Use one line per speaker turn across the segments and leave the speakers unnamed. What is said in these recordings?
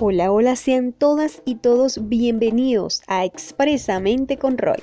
Hola, hola, sean todas y todos bienvenidos a Expresamente con Roy.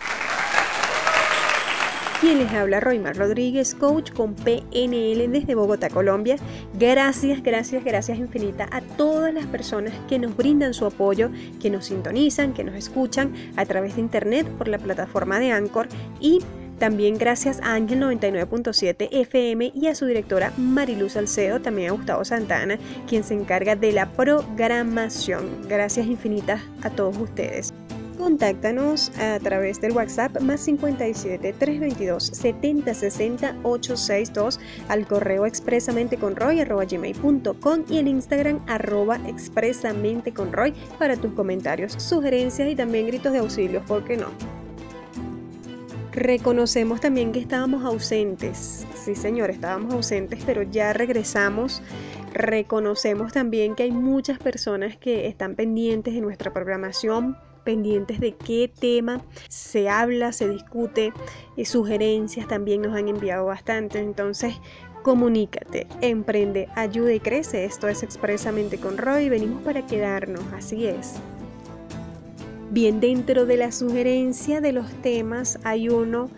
Quien les habla Roymar Rodríguez, coach con PNL desde Bogotá, Colombia. Gracias, gracias, gracias infinita a todas las personas que nos brindan su apoyo, que nos sintonizan, que nos escuchan a través de internet por la plataforma de Anchor y también gracias a Ángel 99.7 FM y a su directora Mariluz Salcedo, también a Gustavo Santana, quien se encarga de la programación. Gracias infinitas a todos ustedes. Contáctanos a través del WhatsApp más 57 322 70 60 862 al correo expresamente con Roy gmail.com y en Instagram arroba expresamente con Roy para tus comentarios, sugerencias y también gritos de auxilio, ¿por qué no? Reconocemos también que estábamos ausentes. Sí, señor, estábamos ausentes, pero ya regresamos. Reconocemos también que hay muchas personas que están pendientes de nuestra programación, pendientes de qué tema se habla, se discute, sugerencias también nos han enviado bastante. Entonces, comunícate, emprende, ayuda y crece. Esto es expresamente con Roy. Venimos para quedarnos, así es. Bien, dentro de la sugerencia de los temas hay uno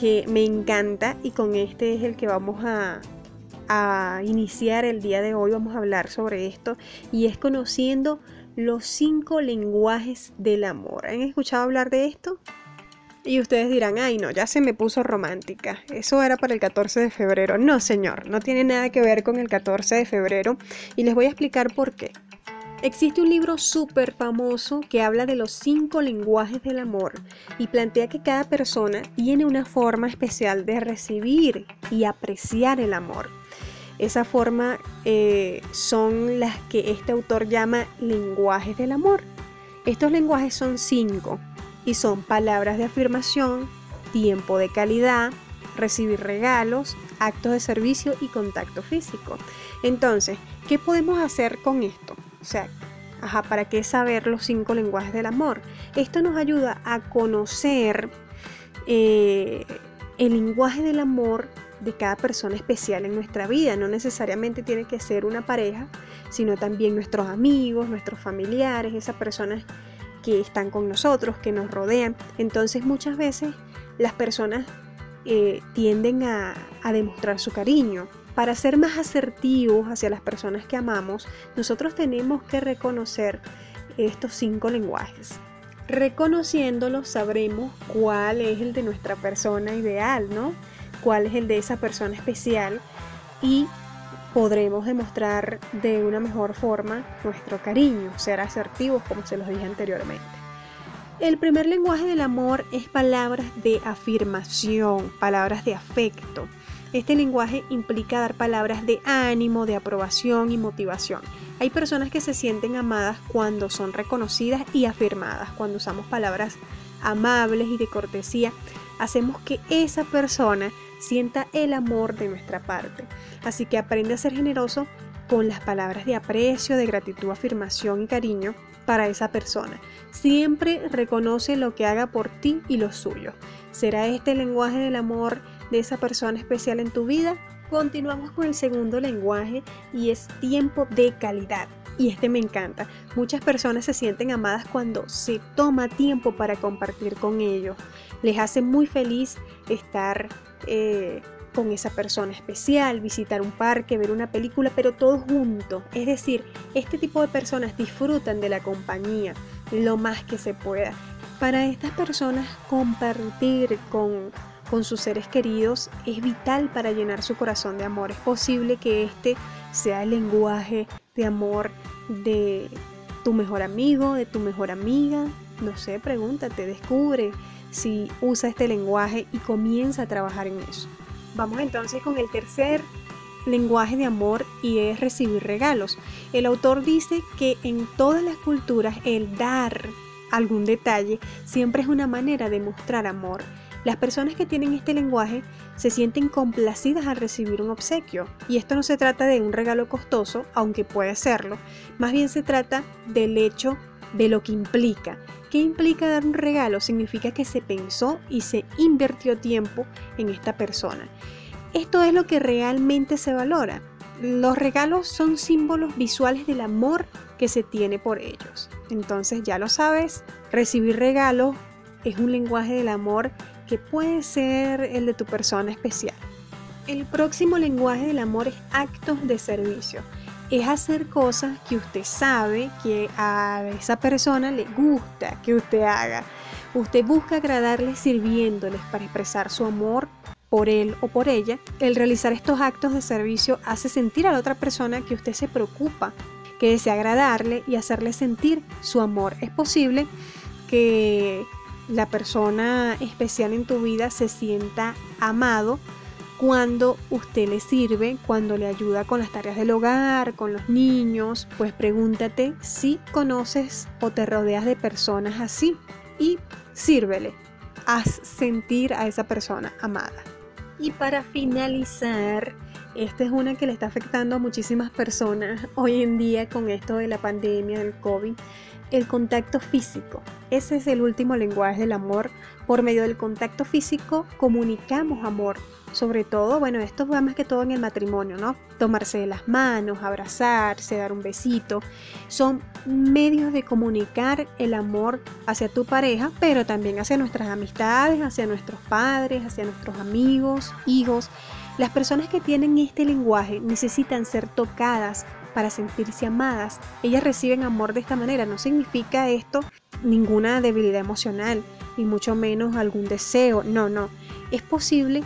que me encanta y con este es el que vamos a, a iniciar el día de hoy. Vamos a hablar sobre esto y es conociendo los cinco lenguajes del amor. ¿Han escuchado hablar de esto? Y ustedes dirán, ay no, ya se me puso romántica. Eso era para el 14 de febrero. No, señor, no tiene nada que ver con el 14 de febrero y les voy a explicar por qué. Existe un libro súper famoso que habla de los cinco lenguajes del amor y plantea que cada persona tiene una forma especial de recibir y apreciar el amor. Esa forma eh, son las que este autor llama lenguajes del amor. Estos lenguajes son cinco y son palabras de afirmación, tiempo de calidad, recibir regalos, actos de servicio y contacto físico. Entonces, ¿qué podemos hacer con esto? O sea, ajá, ¿para qué saber los cinco lenguajes del amor? Esto nos ayuda a conocer eh, el lenguaje del amor de cada persona especial en nuestra vida. No necesariamente tiene que ser una pareja, sino también nuestros amigos, nuestros familiares, esas personas que están con nosotros, que nos rodean. Entonces muchas veces las personas eh, tienden a demostrar su cariño, para ser más asertivos hacia las personas que amamos, nosotros tenemos que reconocer estos cinco lenguajes. Reconociéndolos sabremos cuál es el de nuestra persona ideal, ¿no? Cuál es el de esa persona especial y podremos demostrar de una mejor forma nuestro cariño, ser asertivos como se los dije anteriormente. El primer lenguaje del amor es palabras de afirmación, palabras de afecto. Este lenguaje implica dar palabras de ánimo, de aprobación y motivación. Hay personas que se sienten amadas cuando son reconocidas y afirmadas, cuando usamos palabras amables y de cortesía, hacemos que esa persona sienta el amor de nuestra parte. Así que aprende a ser generoso con las palabras de aprecio, de gratitud, afirmación y cariño para esa persona. Siempre reconoce lo que haga por ti y lo suyo. ¿Será este el lenguaje del amor de esa persona especial en tu vida? Continuamos con el segundo lenguaje y es tiempo de calidad. Y este me encanta. Muchas personas se sienten amadas cuando se toma tiempo para compartir con ellos. Les hace muy feliz estar eh, con esa persona especial, visitar un parque, ver una película, pero todos juntos. Es decir, este tipo de personas disfrutan de la compañía lo más que se pueda. Para estas personas compartir con con sus seres queridos es vital para llenar su corazón de amor. Es posible que este sea el lenguaje de amor de tu mejor amigo, de tu mejor amiga. No sé, pregúntate, descubre si usa este lenguaje y comienza a trabajar en eso. Vamos entonces con el tercer lenguaje de amor y es recibir regalos. El autor dice que en todas las culturas el dar algún detalle siempre es una manera de mostrar amor. Las personas que tienen este lenguaje se sienten complacidas al recibir un obsequio. Y esto no se trata de un regalo costoso, aunque puede serlo. Más bien se trata del hecho de lo que implica. ¿Qué implica dar un regalo? Significa que se pensó y se invirtió tiempo en esta persona. Esto es lo que realmente se valora. Los regalos son símbolos visuales del amor que se tiene por ellos. Entonces ya lo sabes, recibir regalos es un lenguaje del amor que puede ser el de tu persona especial. El próximo lenguaje del amor es actos de servicio. Es hacer cosas que usted sabe que a esa persona le gusta que usted haga. Usted busca agradarle sirviéndoles para expresar su amor por él o por ella. El realizar estos actos de servicio hace sentir a la otra persona que usted se preocupa, que desea agradarle y hacerle sentir su amor. Es posible que la persona especial en tu vida se sienta amado cuando usted le sirve, cuando le ayuda con las tareas del hogar, con los niños, pues pregúntate si conoces o te rodeas de personas así y sírvele. Haz sentir a esa persona amada. Y para finalizar, esta es una que le está afectando a muchísimas personas hoy en día con esto de la pandemia del COVID el contacto físico. Ese es el último lenguaje del amor. Por medio del contacto físico comunicamos amor. Sobre todo, bueno, esto va más que todo en el matrimonio, ¿no? Tomarse de las manos, abrazarse, dar un besito. Son medios de comunicar el amor hacia tu pareja, pero también hacia nuestras amistades, hacia nuestros padres, hacia nuestros amigos, hijos. Las personas que tienen este lenguaje necesitan ser tocadas para sentirse amadas. Ellas reciben amor de esta manera. No significa esto ninguna debilidad emocional, ni mucho menos algún deseo. No, no. Es posible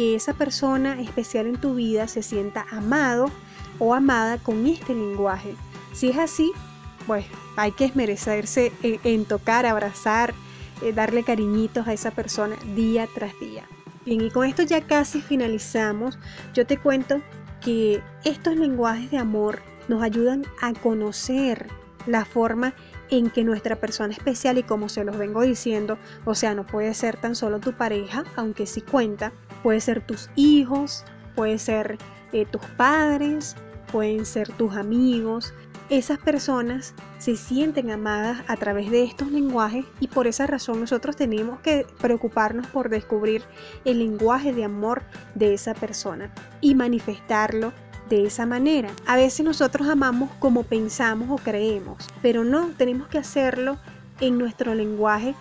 que esa persona especial en tu vida se sienta amado o amada con este lenguaje. Si es así, pues hay que esmerecerse en, tocar, abrazar, eh, darle cariñitos a esa persona día tras día. Bien, y con esto ya casi finalizamos. Yo te cuento que estos lenguajes de amor nos ayudan a conocer la forma en que nuestra persona especial y como se los vengo diciendo, o sea, no puede ser tan solo tu pareja, aunque sí cuenta, puede ser tus hijos, puede ser eh, tus padres, pueden ser tus amigos. Esas personas se sienten amadas a través de estos lenguajes y por esa razón nosotros tenemos que preocuparnos por descubrir el lenguaje de amor de esa persona y manifestarlo de esa manera. A veces nosotros amamos como pensamos o creemos, pero no, tenemos que hacerlo en nuestro lenguaje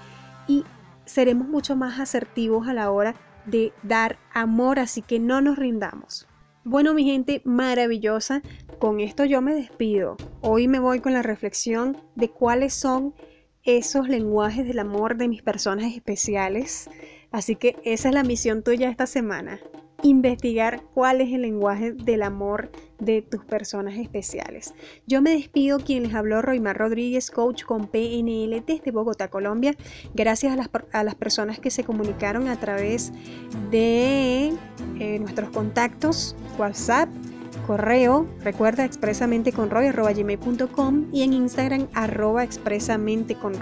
y seremos mucho más asertivos a la hora de dar amor, así que no nos rindamos. Bueno, mi gente maravillosa, con esto yo me despido. Hoy me voy con la reflexión de cuáles son esos lenguajes del amor de mis personas especiales. Así que esa es la misión tuya esta semana investigar cuál es el lenguaje del amor de tus personas especiales. Yo me despido quien les habló Roymar Rodríguez, coach con PNL desde Bogotá, Colombia. Gracias a las, a las personas que se comunicaron a través de eh, nuestros contactos, WhatsApp, correo, recuerda expresamente con Roy, y en Instagram arroba expresamente con.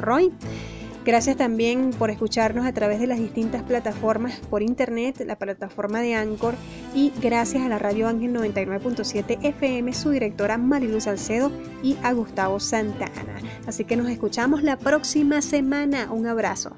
Gracias también por escucharnos a través de las distintas plataformas por internet, la plataforma de Anchor y gracias a la Radio Ángel 99.7 FM, su directora Marilu Salcedo y a Gustavo Santana. Así que nos escuchamos la próxima semana. Un abrazo.